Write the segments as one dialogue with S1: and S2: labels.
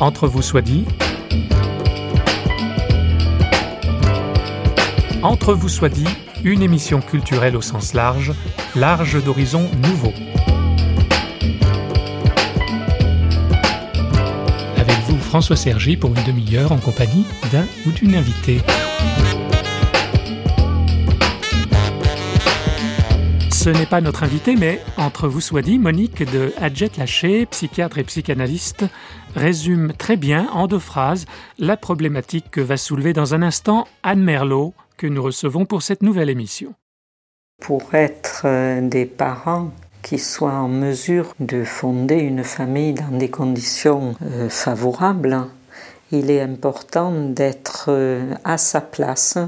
S1: Entre vous soit dit. Entre vous soit dit, une émission culturelle au sens large, large d'horizons nouveaux. Avec vous, François Sergi, pour une demi-heure en compagnie d'un ou d'une invitée. Ce n'est pas notre invité, mais entre vous soit dit, Monique de Adjet Laché, psychiatre et psychanalyste, résume très bien en deux phrases la problématique que va soulever dans un instant Anne Merlot, que nous recevons pour cette nouvelle émission.
S2: Pour être euh, des parents qui soient en mesure de fonder une famille dans des conditions euh, favorables, il est important d'être euh, à sa place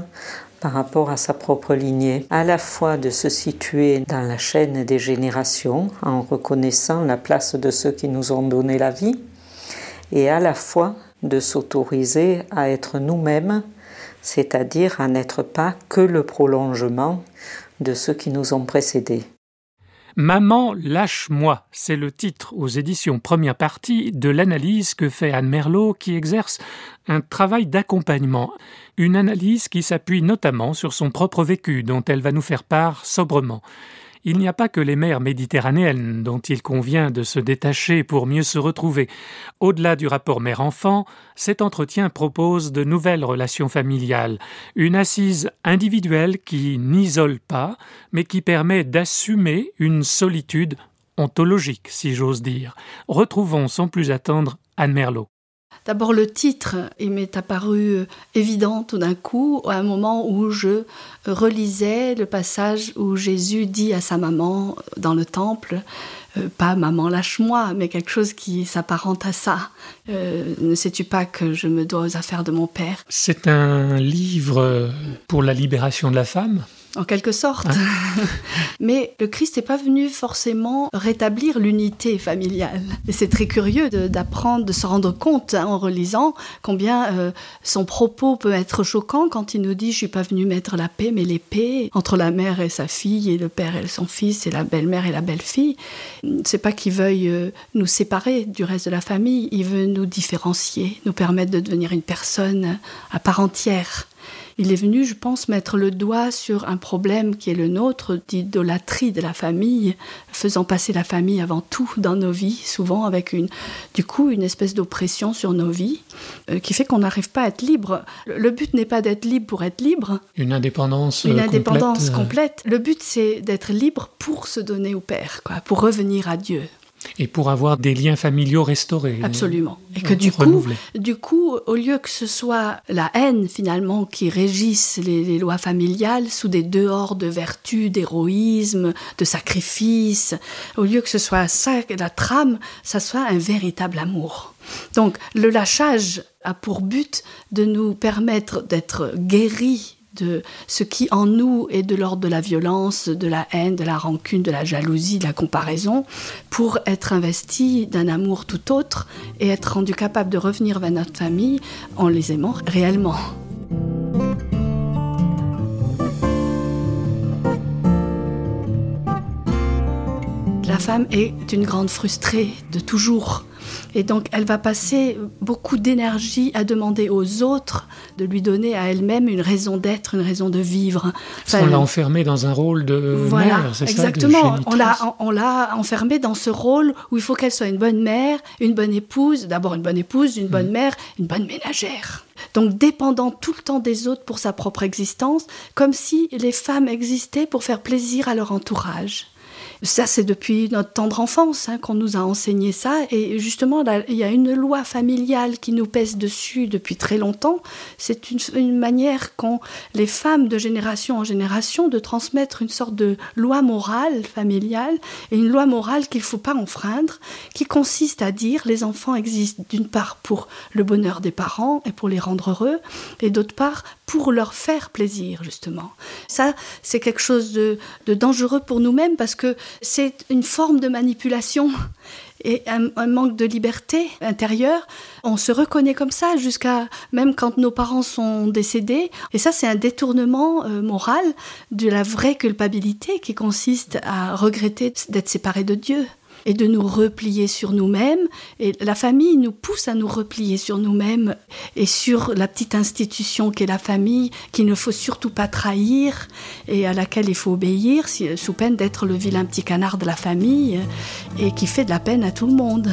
S2: par rapport à sa propre lignée, à la fois de se situer dans la chaîne des générations en reconnaissant la place de ceux qui nous ont donné la vie, et à la fois de s'autoriser à être nous-mêmes, c'est-à-dire à n'être pas que le prolongement de ceux qui nous ont précédés.
S1: Maman, lâche-moi, c'est le titre aux éditions première partie de l'analyse que fait Anne Merlot qui exerce un travail d'accompagnement, une analyse qui s'appuie notamment sur son propre vécu dont elle va nous faire part sobrement. Il n'y a pas que les mers méditerranéennes dont il convient de se détacher pour mieux se retrouver. Au-delà du rapport mère-enfant, cet entretien propose de nouvelles relations familiales, une assise individuelle qui n'isole pas, mais qui permet d'assumer une solitude ontologique, si j'ose dire. Retrouvons sans plus attendre Anne Merlot.
S3: D'abord le titre, il m'est apparu euh, évident tout d'un coup, à un moment où je relisais le passage où Jésus dit à sa maman dans le temple, euh, pas maman lâche-moi, mais quelque chose qui s'apparente à ça. Euh, ne sais-tu pas que je me dois aux affaires de mon père?
S1: C'est un livre pour la libération de la femme
S3: en quelque sorte. Ah. Mais le Christ n'est pas venu forcément rétablir l'unité familiale. Et c'est très curieux d'apprendre, de, se rendre compte hein, en relisant combien euh, son propos peut être choquant quand il nous dit Je suis pas venu mettre la paix, mais l'épée entre la mère et sa fille, et le père et son fils, et la belle-mère et la belle-fille. C'est pas qu'il veuille euh, nous séparer du reste de la famille, il veut nous différencier, nous permettre de devenir une personne à part entière. Il est venu, je pense, mettre le doigt sur un problème qui est le nôtre d'idolâtrie de la famille, faisant passer la famille avant tout dans nos vies, souvent avec une, du coup, une espèce d'oppression sur nos vies, euh, qui fait qu'on n'arrive pas à être libre. Le, but n'est pas d'être libre pour être libre.
S1: Une indépendance.
S3: Une
S1: euh,
S3: indépendance
S1: complète.
S3: complète. Le but, c'est d'être libre pour se donner au Père, quoi, pour revenir à Dieu
S1: et pour avoir des liens familiaux restaurés.
S3: Absolument. Et que du coup, du coup, au lieu que ce soit la haine finalement qui régisse les, lois familiales sous des dehors de vertu, d'héroïsme, de sacrifice, au lieu que ce soit ça la trame, ça soit un véritable amour. Donc le lâchage a pour but de nous permettre d'être guéris de ce qui en nous est de l'ordre de la violence, de la haine, de la rancune, de la jalousie, de la comparaison, pour être investi d'un amour tout autre et être rendu capable de revenir vers notre famille en les aimant réellement. La femme est une grande frustrée de toujours et donc, elle va passer beaucoup d'énergie à demander aux autres de lui donner à elle-même une raison d'être, une raison de vivre.
S1: on l'a enfermée dans un rôle de
S3: voilà,
S1: mère, c'est
S3: ça Exactement. On l'a, on l'a enfermée dans ce rôle où il faut qu'elle soit une bonne mère, une bonne épouse, d'abord une bonne épouse, une bonne mm. mère, une bonne ménagère. Donc dépendant tout le temps des autres pour sa propre existence, comme si les femmes existaient pour faire plaisir à leur entourage. Ça, c'est depuis notre tendre enfance hein, qu'on nous a enseigné ça. Et justement, il y a une loi familiale qui nous pèse dessus depuis très longtemps. C'est une, manière qu'ont les femmes de génération en génération de transmettre une sorte de loi morale familiale et une loi morale qu'il ne faut pas enfreindre, qui consiste à dire les enfants existent d'une part pour le bonheur des parents et pour les rendre heureux, et d'autre part pour leur faire plaisir, justement. Ça, c'est quelque chose de, dangereux pour nous-mêmes parce que c'est une forme de manipulation et un, manque de liberté intérieure. On se reconnaît comme ça jusqu'à même quand nos parents sont décédés. Et ça, c'est un détournement euh, moral de la vraie culpabilité qui consiste à regretter d'être séparé de Dieu. Et de nous replier sur nous-mêmes. Et la famille nous pousse à nous replier sur nous-mêmes et sur la petite institution qu'est la famille, qu'il ne faut surtout pas trahir et à laquelle il faut obéir, sous peine d'être le vilain petit canard de la famille et qui fait de la peine à tout le monde.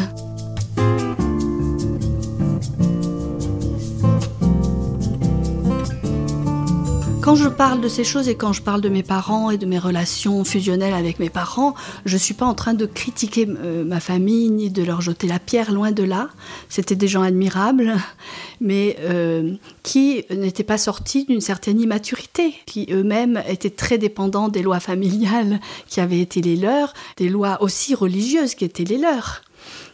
S3: Quand je parle de ces choses et quand je parle de mes parents et de mes relations fusionnelles avec mes parents, je ne suis pas en train de critiquer euh, ma famille ni de leur jeter la pierre, loin de là. C'était des gens admirables, mais euh, qui n'étaient pas sortis d'une certaine immaturité, qui eux-mêmes étaient très dépendants des lois familiales qui avaient été les leurs, des lois aussi religieuses qui étaient les leurs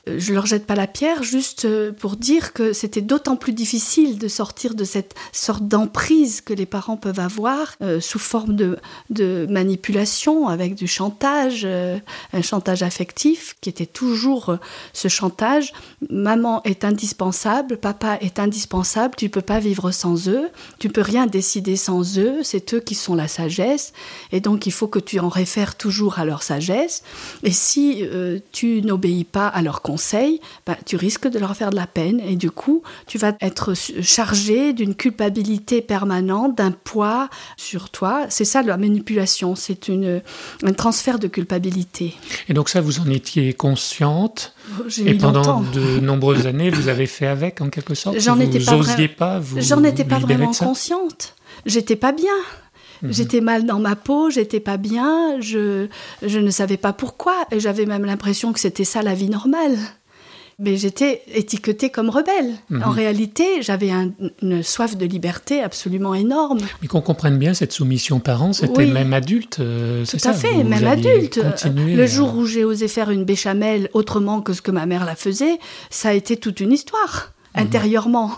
S3: je leur jette pas la pierre juste euh, pour dire que c'était d'autant plus difficile de sortir de cette sorte d'emprise que les parents peuvent avoir euh, sous forme de, manipulation avec du chantage, euh, un chantage affectif qui était toujours ce chantage. Maman est indispensable, papa est indispensable, tu ne peux pas vivre sans eux, tu peux rien décider sans eux, c'est eux qui sont la sagesse et donc il faut que tu en réfères toujours à leur sagesse. Et si tu n'obéis pas à leur conseil, bah, tu risques de leur faire de la peine et du coup, tu vas être chargé d'une culpabilité permanente, d'un poids sur toi. C'est ça la manipulation, c'est un transfert de culpabilité.
S1: Et donc ça, vous en étiez consciente
S3: oh,
S1: et pendant de nombreuses années, vous avez fait avec en quelque sorte
S3: J'en étais pas,
S1: pas
S3: J'en étais pas vraiment consciente. J'étais pas bien. Mhm. J'étais mal dans ma peau, j'étais pas bien, je, je ne savais pas pourquoi, et j'avais même l'impression que c'était ça la vie normale. Mais j'étais étiquetée comme rebelle. Mhm. En réalité, j'avais une soif de liberté absolument énorme.
S1: Mais qu'on comprenne bien, cette soumission parents, c'était même adulte, euh,
S3: ça Tout à fait, même adulte. Le jour où j'ai osé faire une béchamel autrement que ce que ma mère la faisait, ça a été toute une histoire, mhm. intérieurement.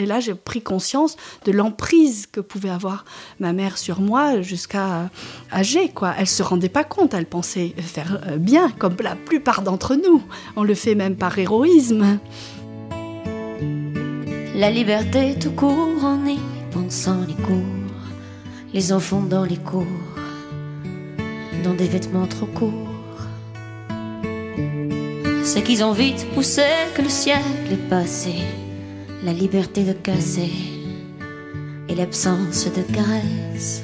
S3: Et là, j'ai pris conscience de l'emprise que pouvait avoir ma mère sur moi jusqu'à âgée. Quoi. Elle se rendait pas compte, elle pensait faire euh, bien, comme la plupart d'entre nous. On le fait même par héroïsme.
S4: La liberté tout court en y pensant les cours, les enfants dans les cours, dans des vêtements trop courts. C'est qu'ils ont vite poussé que le siècle est passé la liberté de casser et l'absence de caresse.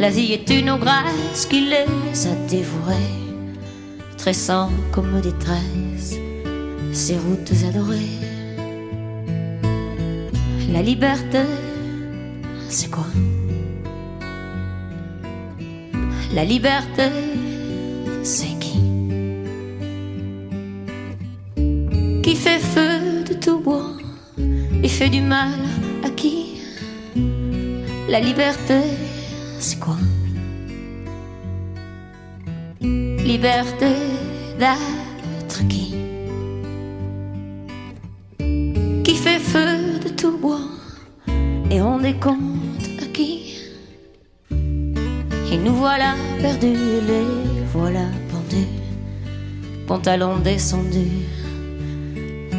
S4: L'Asie est une grâce qui les a dévorés, tressant comme détresse ces routes adorées. La liberté, c'est quoi? La liberté, c'est du mal à qui La liberté, c'est quoi Liberté d'être qui Qui fait feu de tout bois et on décompte à qui Et nous voilà perdus, les voilà pendus, pantalons descendus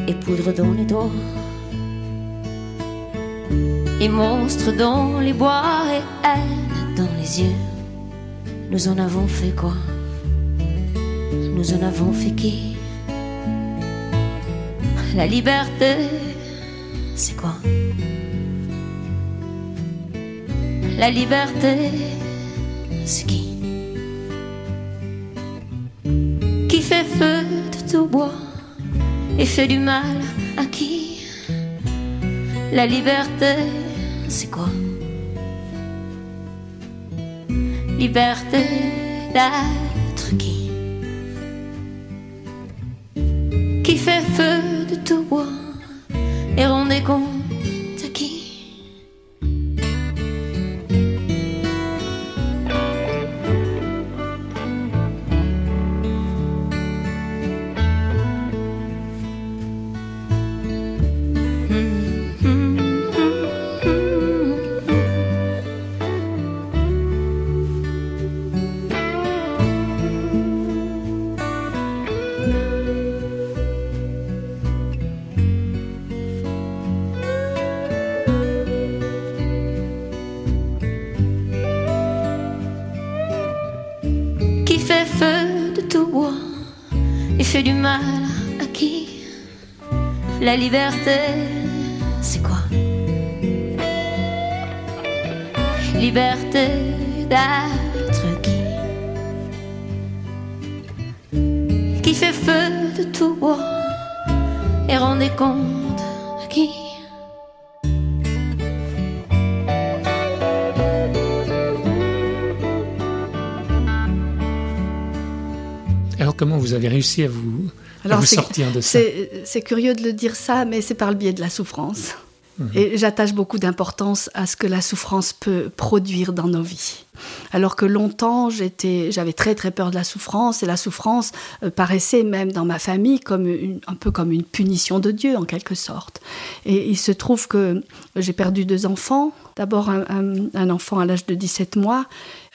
S4: et poudre dans les doigts. Et monstres dans les bois et haine dans les yeux. Nous en avons fait quoi? Nous en avons fait qui? La liberté, c'est quoi? La liberté, c'est qui? Qui fait feu de tout bois et fait du mal à qui? La liberté, c'est quoi? Liberté d'être qui? Qui fait feu de tout bois?
S5: Liberté, c'est quoi? Liberté d'être qui? Qui fait feu de tout bois et rendez compte à qui?
S1: Alors comment vous avez réussi à vous, à vous sortir de ça
S3: C'est curieux de le dire ça, mais c'est par le biais de la souffrance. Mhm. Et j'attache beaucoup d'importance à ce que la souffrance peut produire dans nos vies. Alors que longtemps, j'avais très très peur de la souffrance, et la souffrance euh, paraissait même dans ma famille comme un peu comme une punition de Dieu en quelque sorte. Et il se trouve que j'ai perdu deux enfants. D'abord un, un, enfant à l'âge de 17 mois.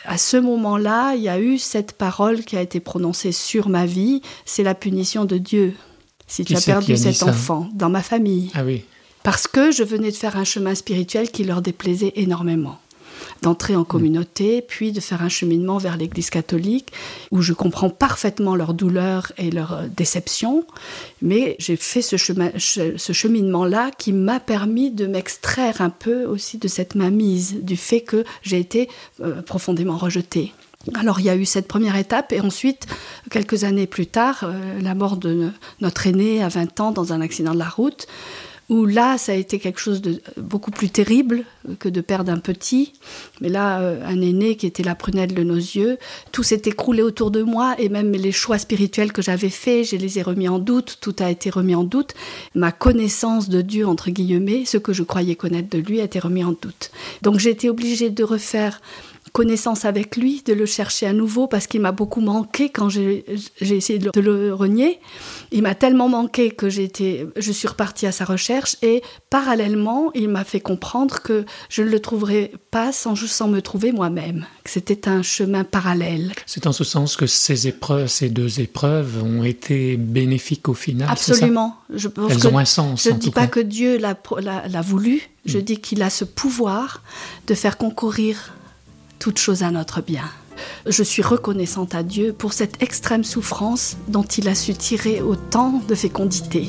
S3: À ce moment-là, il y a eu cette parole qui a été prononcée sur ma vie, c'est la punition de Dieu. Si tu as perdu cet enfant dans ma famille.
S1: Ah oui
S3: parce que je venais de faire un chemin spirituel qui leur déplaisait énormément d'entrer en communauté, puis de faire un cheminement vers l'Église catholique, où je comprends parfaitement leur douleur et leur euh, déception, mais j'ai fait ce, chemin, ce cheminement-là qui m'a permis de m'extraire un peu aussi de cette mainmise, du fait que j'ai été euh, profondément rejetée. Alors il y a eu cette première étape et ensuite, quelques années plus tard, euh, la mort de notre aîné à 20 ans dans un accident de la route où là, ça a été quelque chose de beaucoup plus terrible que de perdre un petit. Mais là, euh, un aîné qui était la prunelle de nos yeux, tout s'est écroulé autour de moi et même les choix spirituels que j'avais faits, je les ai remis en doute, tout a été remis en doute. Ma connaissance de Dieu, entre guillemets, ce que je croyais connaître de lui, a été remis en doute. Donc j'ai été obligée de refaire connaissance avec lui, de le chercher à nouveau parce qu'il m'a beaucoup manqué quand j'ai essayé de le, renier. Il m'a tellement manqué que été, je suis repartie à sa recherche et parallèlement, il m'a fait comprendre que je ne le trouverais pas sans, sans me trouver moi-même, que c'était un chemin parallèle.
S1: C'est en ce sens que ces épreuves, ces deux épreuves ont été bénéfiques au final.
S3: Absolument.
S1: Je Elles ont un sens.
S3: Je ne dis pas que Dieu l'a voulu, je mm. dis qu'il a ce pouvoir de faire concourir toute chose à notre bien. Je suis reconnaissante à Dieu pour cette extrême souffrance dont il a su tirer autant de fécondité.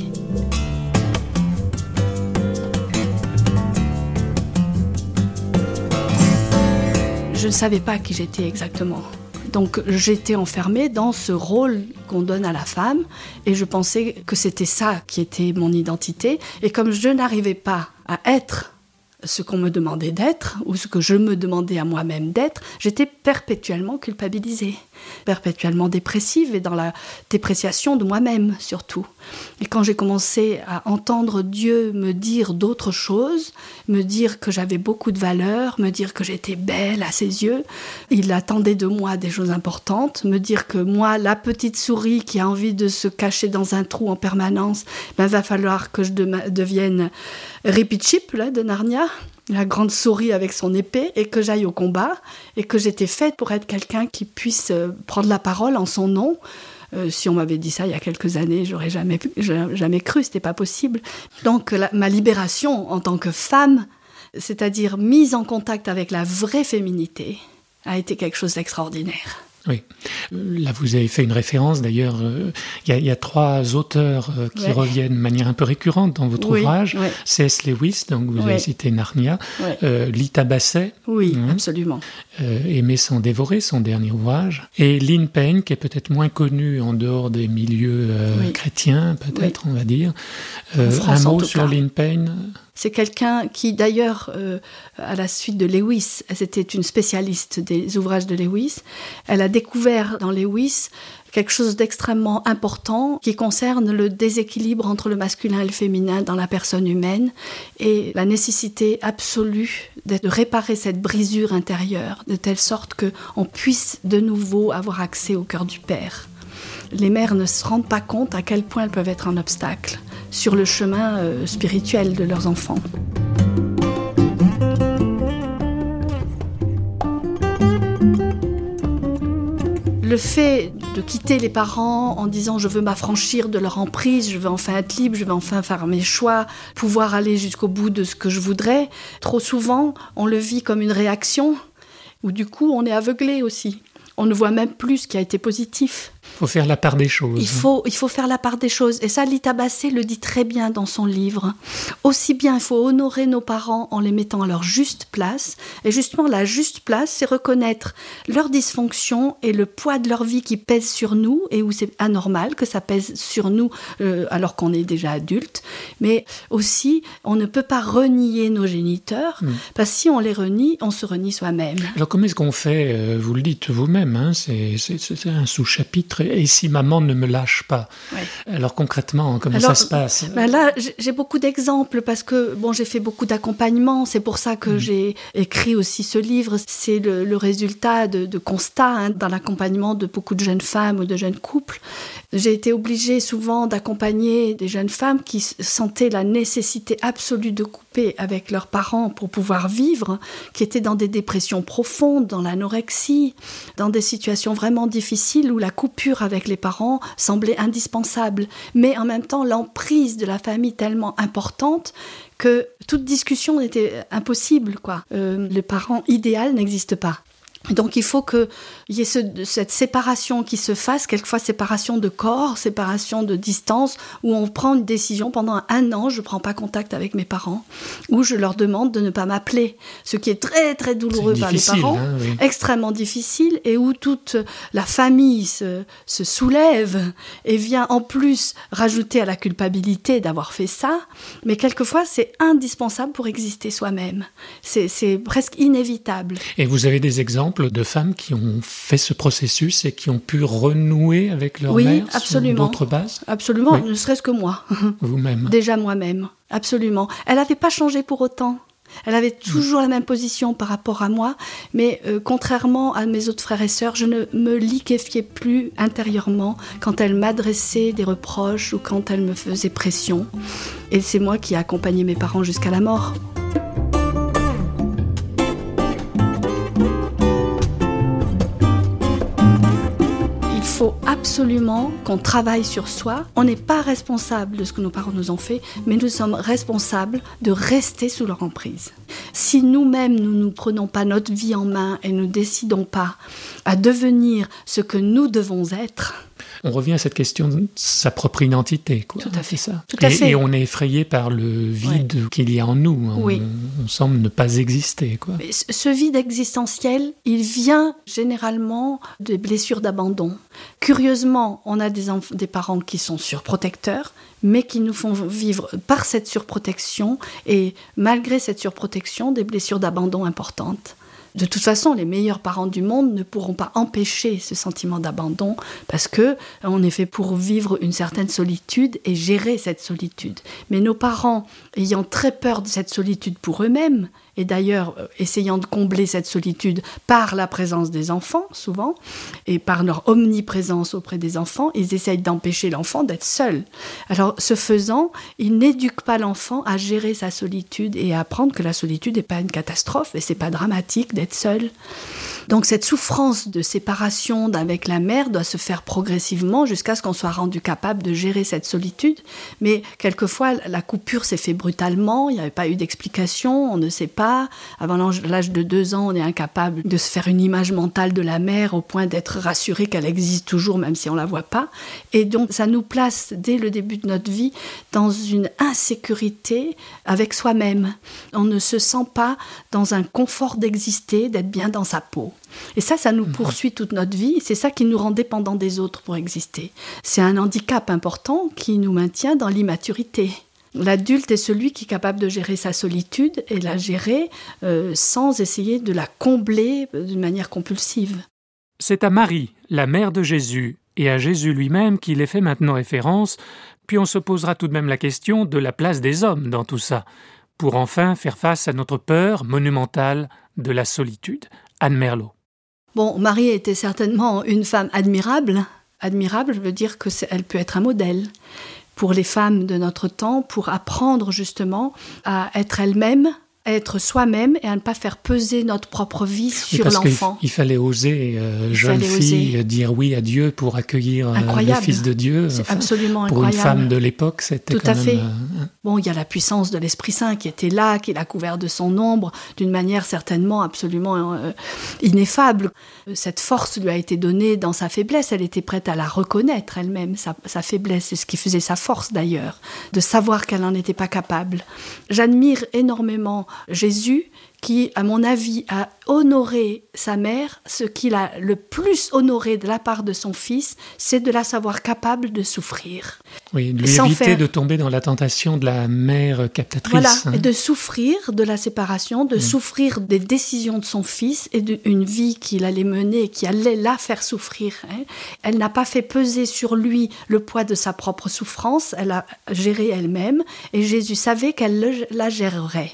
S3: Je ne savais pas qui j'étais exactement. Donc j'étais enfermée dans ce rôle qu'on donne à la femme et je pensais que c'était ça qui était mon identité. Et comme je n'arrivais pas à être ce qu'on me demandait d'être ou ce que je me demandais à moi-même d'être, j'étais perpétuellement culpabilisée, perpétuellement dépressive et dans la dépréciation de moi-même surtout. Et quand j'ai commencé à entendre Dieu me dire d'autres choses, me dire que j'avais beaucoup de valeur, me dire que j'étais belle à ses yeux, il attendait de moi des choses importantes, me dire que moi, la petite souris qui a envie de se cacher dans un trou en permanence, ben, va falloir que je devienne Ripichip là, de Narnia, la grande souris avec son épée, et que j'aille au combat, et que j'étais faite pour être quelqu'un qui puisse euh, prendre la parole en son nom. Euh, si on m'avait dit ça il y a quelques années, j'aurais jamais, jamais cru, c'était pas possible. Donc ma libération en tant que femme, c'est-à-dire mise en contact avec la vraie féminité, a été quelque chose d'extraordinaire.
S1: Oui. Là, vous avez fait une référence. D'ailleurs, euh, il y, a trois auteurs euh, qui reviennent de manière un peu récurrente dans votre ouvrage. C.S. Lewis, donc vous avez cité Narnia. Euh, Lita Basset.
S3: Oui, hein. absolument.
S1: Aimer sans dévorer, son dernier ouvrage. Et Lynn Payne, qui est peut-être moins connue en dehors des milieux chrétiens, peut-être, on va dire. un mot sur Lynn Payne?
S3: C'est quelqu'un qui, d'ailleurs, euh, à la suite de Lewis, c'était une spécialiste des ouvrages de Lewis, elle a découvert dans Lewis quelque chose d'extrêmement important qui concerne le déséquilibre entre le masculin et le féminin dans la personne humaine et la nécessité absolue de réparer cette brisure intérieure de telle sorte qu'on puisse de nouveau avoir accès au cœur du Père. Les mères ne se rendent pas compte à quel point elles peuvent être un obstacle sur le chemin euh, spirituel de leurs enfants. Le fait de quitter les parents en disant je veux m'affranchir de leur emprise, je veux enfin être libre, je veux enfin faire mes choix, pouvoir aller jusqu'au bout de ce que je voudrais, trop souvent on le vit comme une réaction, ou du coup on est aveuglé aussi On ne voit même plus ce qui a été positif.
S1: Il faut faire la part des choses.
S3: Il faut, il faut faire la part des choses. Et ça, Lita Basset le dit très bien dans son livre. Aussi bien, il faut honorer nos parents en les mettant à leur juste place. Et justement, la juste place, c'est reconnaître leur dysfonction et le poids de leur vie qui pèse sur nous et où c'est anormal que ça pèse sur nous euh, alors qu'on est déjà adulte. Mais aussi, on ne peut pas renier nos géniteurs mm. parce que si on les renie, on se renie soi-même.
S1: Alors, comment est-ce qu'on fait euh, Vous le dites vous-même, hein, c'est un sous-chapitre et si maman ne me lâche pas Alors concrètement, comment ça se passe?
S3: ben Là, j'ai beaucoup d'exemples parce que bon, j'ai fait beaucoup d'accompagnement. C'est pour ça que mm. j'ai écrit aussi ce livre. C'est le, résultat de, constats hein, dans l'accompagnement de beaucoup de jeunes femmes ou de jeunes couples. J'ai été obligée souvent d'accompagner des jeunes femmes qui sentaient la nécessité absolue de couper avec leurs parents pour pouvoir vivre, qui étaient dans des dépressions profondes, dans l'anorexie, dans des situations vraiment difficiles où la coupure avec les parents semblait indispensable. Mais en même temps, l'emprise de la famille tellement importante que toute discussion était impossible. Quoi. Euh, le parent idéal n'existe pas. Donc il faut qu'il y ait cette séparation qui se fasse, quelquefois séparation de corps, séparation de distance, où on prend une décision pendant un an, je ne prends pas contact avec mes parents, où je leur demande de ne pas m'appeler, ce qui est très très douloureux par les parents, hein, extrêmement difficile, et où toute la famille se, se, soulève et vient en plus rajouter à la culpabilité d'avoir fait ça, mais quelquefois c'est indispensable pour exister soi-même, c'est presque inévitable.
S1: Et vous avez des exemples de femmes qui ont fait ce processus et qui ont pu renouer avec leur
S3: oui,
S1: mère
S3: absolument.
S1: sur d'autres bases?
S3: Absolument, ne serait-ce que moi.
S1: Vous-même.
S3: Déjà moi-même, absolument. Elle n'avait pas changé pour autant. Elle avait toujours la même position par rapport à moi, mais euh, contrairement à mes autres frères et sœurs, je ne me liquéfiais plus intérieurement quand elle m'adressait des reproches ou quand elle me faisait pression. Et c'est moi qui ai accompagné mes parents jusqu'à la mort. Qu'on travaille sur soi. On n'est pas responsable de ce que nos parents nous ont fait, mais nous sommes responsables de rester sous leur emprise. Si nous-mêmes, nous ne prenons pas notre vie en main et ne décidons pas à devenir ce que nous devons être,
S1: on revient à cette question de sa propre identité. Quoi.
S3: Tout à fait.
S1: ça.
S3: Tout à
S1: et,
S3: fait.
S1: et, on est effrayé par le vide qu'il y a en nous. Hein.
S3: Oui.
S1: On, semble ne pas exister. Quoi.
S3: ce vide existentiel, il vient généralement des blessures d'abandon. Curieusement, on a des, des parents qui sont surprotecteurs, mais qui nous font vivre par cette surprotection et malgré cette surprotection des blessures d'abandon importantes. De toute façon, les meilleurs parents du monde ne pourront pas empêcher ce sentiment d'abandon parce que on est fait pour vivre une certaine solitude et gérer cette solitude. Mais nos parents, ayant très peur de cette solitude pour eux-mêmes, et d'ailleurs euh, essayant de combler cette solitude par la présence des enfants, souvent, et par leur omniprésence auprès des enfants, ils essayent d'empêcher l'enfant d'être seul. Alors, ce faisant, ils n'éduquent pas l'enfant à gérer sa solitude et à apprendre que la solitude n'est pas une catastrophe et c'est pas dramatique d'être seul. Donc cette souffrance de séparation avec la mère doit se faire progressivement jusqu'à ce qu'on soit rendu capable de gérer cette solitude. Mais quelquefois, la coupure s'est faite brutalement, il n'y avait pas eu d'explication, on ne sait pas. Avant l'âge de deux ans, on est incapable de se faire une image mentale de la mère au point d'être rassuré qu'elle existe toujours même si on la voit pas. Et donc ça nous place dès le début de notre vie dans une insécurité avec soi-même. On ne se sent pas dans un confort d'exister, d'être bien dans sa peau. Et ça, ça nous mhm. poursuit toute notre vie. C'est ça qui nous rend dépendants des autres pour exister. C'est un handicap important qui nous maintient dans l'immaturité. L'adulte est celui qui est capable de gérer sa solitude et la gérer euh, sans essayer de la combler d'une manière compulsive.
S1: C'est à Marie, la mère de Jésus, et à Jésus lui-même qu'il est fait maintenant référence, puis on se posera tout de même la question de la place des hommes dans tout ça, pour enfin faire face à notre peur monumentale de la solitude. Anne Merlot.
S3: Bon, Marie était certainement une femme admirable. Admirable, je veux dire qu'elle peut être un modèle pour les femmes de notre temps, pour apprendre justement à être elle-même, à être soi-même et à ne pas faire peser notre propre vie sur l'enfant.
S1: Il, fallait oser, euh, jeune fille, dire oui à Dieu pour accueillir euh, le Fils de Dieu.
S3: C'est absolument
S1: pour
S3: incroyable.
S1: Pour une femme de l'époque, c'était
S3: Tout à fait. Euh, bon, il y a la puissance de l'Esprit Saint qui était là, qui l'a couvert de son ombre, d'une manière certainement absolument ineffable. Cette force lui a été donnée dans sa faiblesse. Elle était prête à la reconnaître elle-même, sa, sa faiblesse. C'est ce qui faisait sa force d'ailleurs, de savoir qu'elle n'en était pas capable. J'admire énormément Jésus qui, à mon avis, a honoré sa mère. Ce qu'il a le plus honoré de la part de son fils, c'est de la savoir capable de souffrir.
S1: Oui, de lui éviter de tomber dans la tentation de la mère captatrice.
S3: Voilà, hein. et de souffrir de la séparation, de mm. souffrir des décisions de son fils et d'une vie qu'il allait mener, qui allait la faire souffrir. Hein. Elle n'a pas fait peser sur lui le poids de sa propre souffrance, elle a géré elle-même, et Jésus savait qu'elle la gérerait.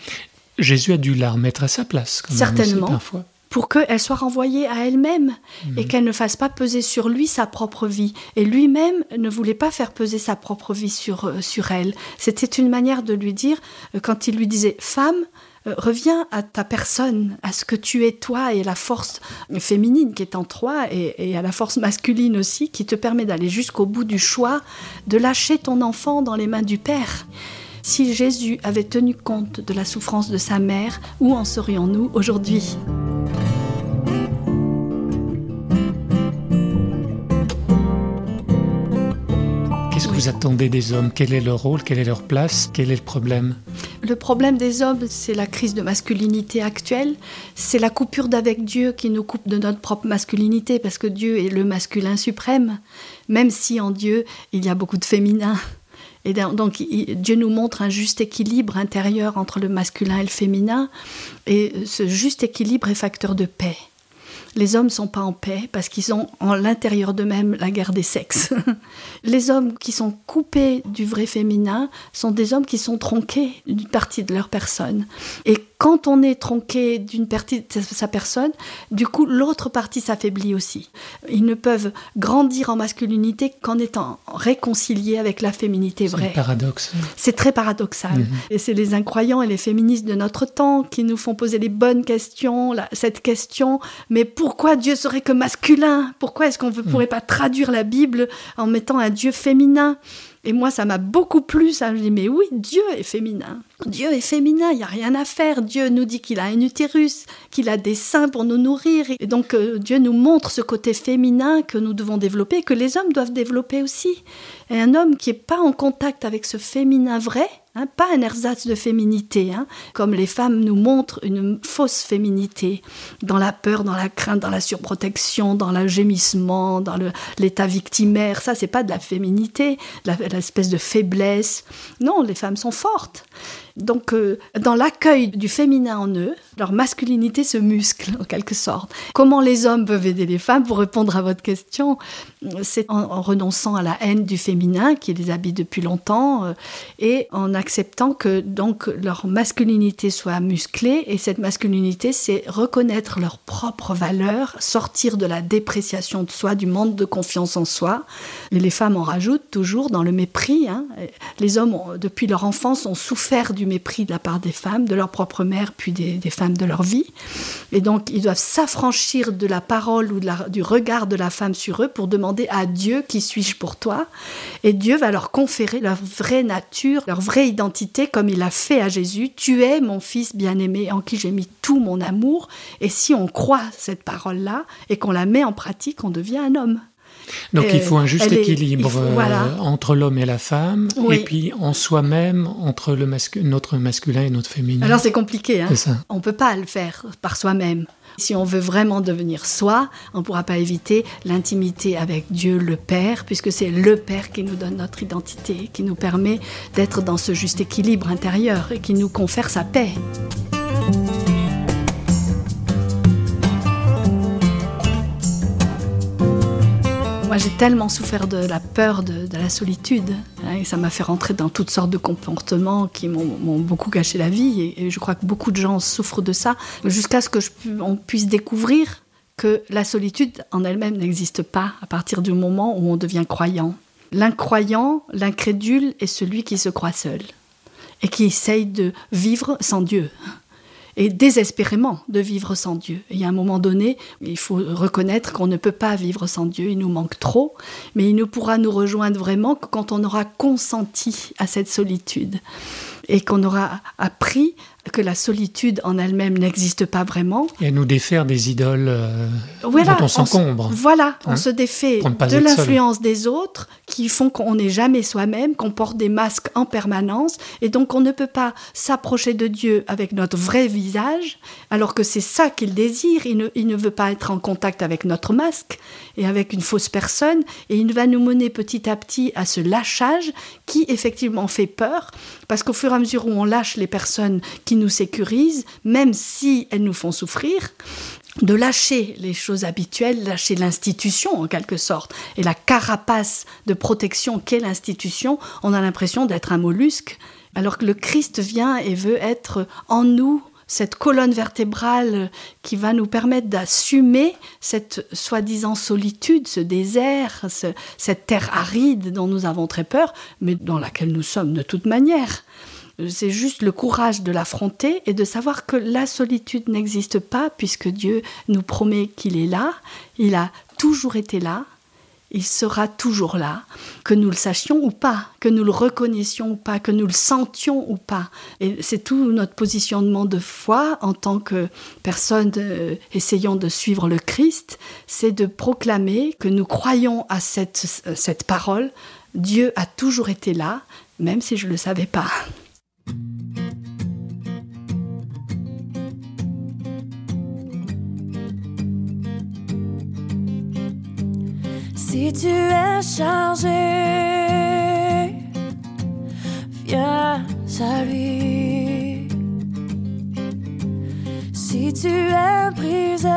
S1: Jésus a dû la remettre à sa place, quand
S3: Certainement.
S1: Même parfois.
S3: Pour qu'elle soit renvoyée à elle-même et mhm. qu'elle ne fasse pas peser sur lui sa propre vie. Et lui-même ne voulait pas faire peser sa propre vie sur, euh, sur elle. C'était une manière de lui dire, euh, quand il lui disait Femme, euh, reviens à ta personne, à ce que tu es toi et à la force féminine qui est en toi et, et à la force masculine aussi qui te permet d'aller jusqu'au bout du choix, de lâcher ton enfant dans les mains du Père. Si Jésus avait tenu compte de la souffrance de sa mère, où en serions-nous aujourd'hui?
S1: Qu'est-ce que vous attendez des hommes? Quel est leur rôle? Quelle est leur place? Quel est le problème?
S3: Le problème des hommes, c'est la crise de masculinité actuelle. C'est la coupure d'avec Dieu qui nous coupe de notre propre masculinité, parce que Dieu est le masculin suprême, même si en Dieu, il y a beaucoup de féminin. Et donc Dieu nous montre un juste équilibre intérieur entre le masculin et le féminin, et ce juste équilibre est facteur de paix. Les hommes ne sont pas en paix parce qu'ils ont en l'intérieur d'eux-mêmes la guerre des sexes. les hommes qui sont coupés du vrai féminin sont des hommes qui sont tronqués d'une partie de leur personne. Et quand on est tronqué d'une partie de sa personne, du coup, l'autre partie s'affaiblit aussi. Ils ne peuvent grandir en masculinité qu'en étant réconciliés avec la féminité vraie.
S1: C'est paradoxe.
S3: C'est très paradoxal. Mhm. Et c'est les incroyants et les féministes de notre temps qui nous font poser les bonnes questions. cette question, mais pourquoi Dieu serait que masculin? Pourquoi est-ce qu'on ne pourrait pas traduire la Bible en mettant un Dieu féminin? Et moi, ça m'a beaucoup plu, ça. Je dis, mais oui, Dieu est féminin. Dieu est féminin, il n'y a rien à faire. Dieu nous dit qu'il a un utérus, qu'il a des seins pour nous nourrir. Et donc, euh, Dieu nous montre ce côté féminin que nous devons développer, que les hommes doivent développer aussi. Et un homme qui n'est pas en contact avec ce féminin vrai, Hein, pas un ersatz de féminité, hein, comme les femmes nous montrent une fausse féminité, dans la peur, dans la crainte, dans la surprotection, dans le gémissement, dans l'état victimaire. Ça, c'est pas de la féminité, l'espèce de faiblesse. Non, les femmes sont fortes. Donc, euh, dans l'accueil du féminin en eux, leur masculinité se muscle en quelque sorte. Comment les hommes peuvent aider les femmes Pour répondre à votre question, c'est en, renonçant à la haine du féminin qui les habite depuis longtemps euh, et en acceptant que donc leur masculinité soit musclée. Et cette masculinité, c'est reconnaître leur propre valeur, sortir de la dépréciation de soi, du manque de confiance en soi. Et les femmes en rajoutent toujours dans le mépris. Hein. Les hommes, depuis leur enfance, ont souffert du mépris de la part des femmes, de leur propre mère, puis des, femmes de leur vie. Et donc, ils doivent s'affranchir de la parole ou du regard de la femme sur eux pour demander à Dieu qui suis-je pour toi? Et Dieu va leur conférer leur vraie nature, leur vraie identité, comme il a fait à Jésus. Tu es mon fils bien-aimé en qui j'ai mis tout mon amour. Et si on croit cette parole-là et qu'on la met en pratique, on devient un homme.
S1: Donc il faut un juste équilibre euh, entre l'homme et la femme, et puis en soi-même, entre le notre masculin et notre féminin.
S3: Alors c'est compliqué, hein on ne peut pas le faire par soi-même. Si on veut vraiment devenir soi, on ne pourra pas éviter l'intimité avec Dieu le Père, puisque c'est le Père qui nous donne notre identité, qui nous permet d'être dans ce juste équilibre intérieur et qui nous confère sa paix. Moi, j'ai tellement souffert de la peur de, la solitude. Hein, et ça m'a fait rentrer dans toutes sortes de comportements qui m'ont beaucoup gâché la vie. Et, je crois que beaucoup de gens souffrent de ça, jusqu'à ce qu'on puisse découvrir que la solitude en elle-même n'existe pas à partir du moment où on devient croyant. L'incroyant, l'incrédule est celui qui se croit seul et qui essaye de vivre sans Dieu. Et désespérément de vivre sans Dieu. Et à un moment donné, il faut reconnaître qu'on ne peut pas vivre sans Dieu, il nous manque trop, mais il ne pourra nous rejoindre vraiment que quand on aura consenti à cette solitude et qu'on aura appris que la solitude en elle-même n'existe pas vraiment.
S1: Et à nous défaire des idoles euh, dont on s'encombre.
S3: Voilà, on hein se défait de l'influence des autres qui font qu'on n'est jamais soi-même, qu'on porte des masques en permanence, et donc on ne peut pas s'approcher de Dieu avec notre vrai visage, alors que c'est ça qu'il désire. Il ne, il ne veut pas être en contact avec notre masque et avec une fausse personne, et il va nous mener petit à petit à ce lâchage qui effectivement fait peur, parce qu'au fur et à mesure où on lâche les personnes qui nous sécurisent, même si elles nous font souffrir, de lâcher les choses habituelles, lâcher l'institution en quelque sorte, et la carapace de protection qu'est l'institution, on a l'impression d'être un mollusque, alors que le Christ vient et veut être en nous cette colonne vertébrale qui va nous permettre d'assumer cette soi-disant solitude, ce désert, cette terre aride dont nous avons très peur, mais dans laquelle nous sommes de toute manière. C'est juste le courage de l'affronter et de savoir que la solitude n'existe pas puisque Dieu nous promet qu'il est là, il a toujours été là, il sera toujours là, que nous le sachions ou pas, que nous le reconnaissions ou pas, que nous le sentions ou pas. Et c'est tout notre positionnement de foi en tant que personne euh, essayant de suivre le Christ, c'est de proclamer que nous croyons à cette, cette parole. Dieu a toujours été là, même si je ne le savais pas.
S4: Si tu es chargé, viens à lui. Si tu es brisé,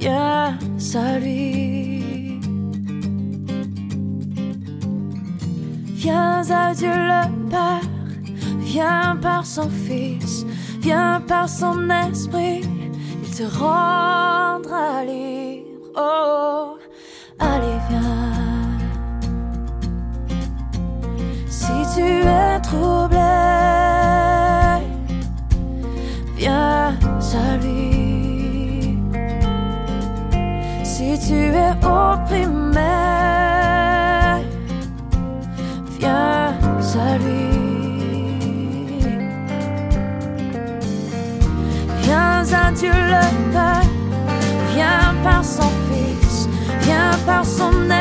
S4: viens à lui. Viens à Dieu le Père, viens par son Fils, viens par son Esprit, il te rendra libre. Oh, allez, viens. Si tu es troublé, viens à. Si tu es opprimé, Dieu le Père, viens par son viens par son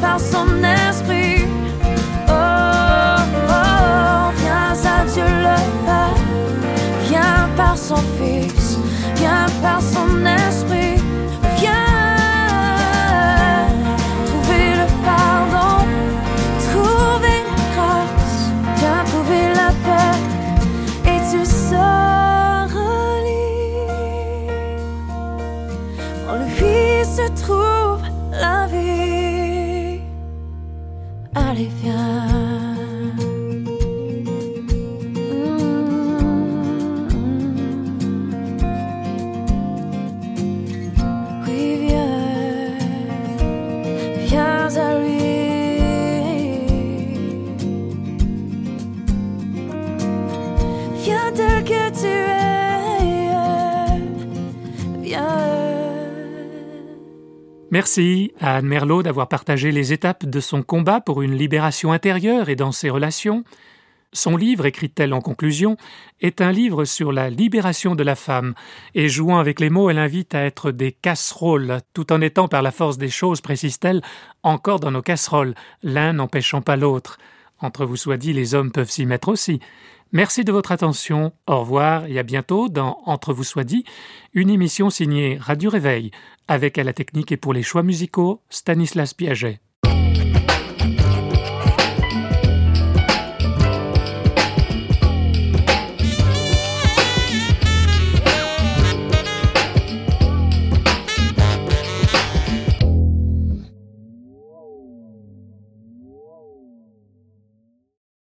S4: par son esprit. Oh, oh, viens à Dieu le Père, viens par son Fils, viens par son esprit.
S1: Merci à Anne Merlot d'avoir partagé les étapes de son combat pour une libération intérieure et dans ses relations. Son livre, écrit-elle en conclusion, est un livre sur la libération de la femme, et jouant avec les mots, elle invite à être des casseroles, tout en étant par la force des choses, précise-t-elle, encore dans nos casseroles, l'un n'empêchant pas l'autre. Entre vous soit dit, les hommes peuvent s'y mettre aussi. Merci de votre attention. Au revoir et à bientôt dans Entre vous soit dit, une émission signée Radio Réveil, avec à la technique et pour les choix musicaux Stanislas Piaget.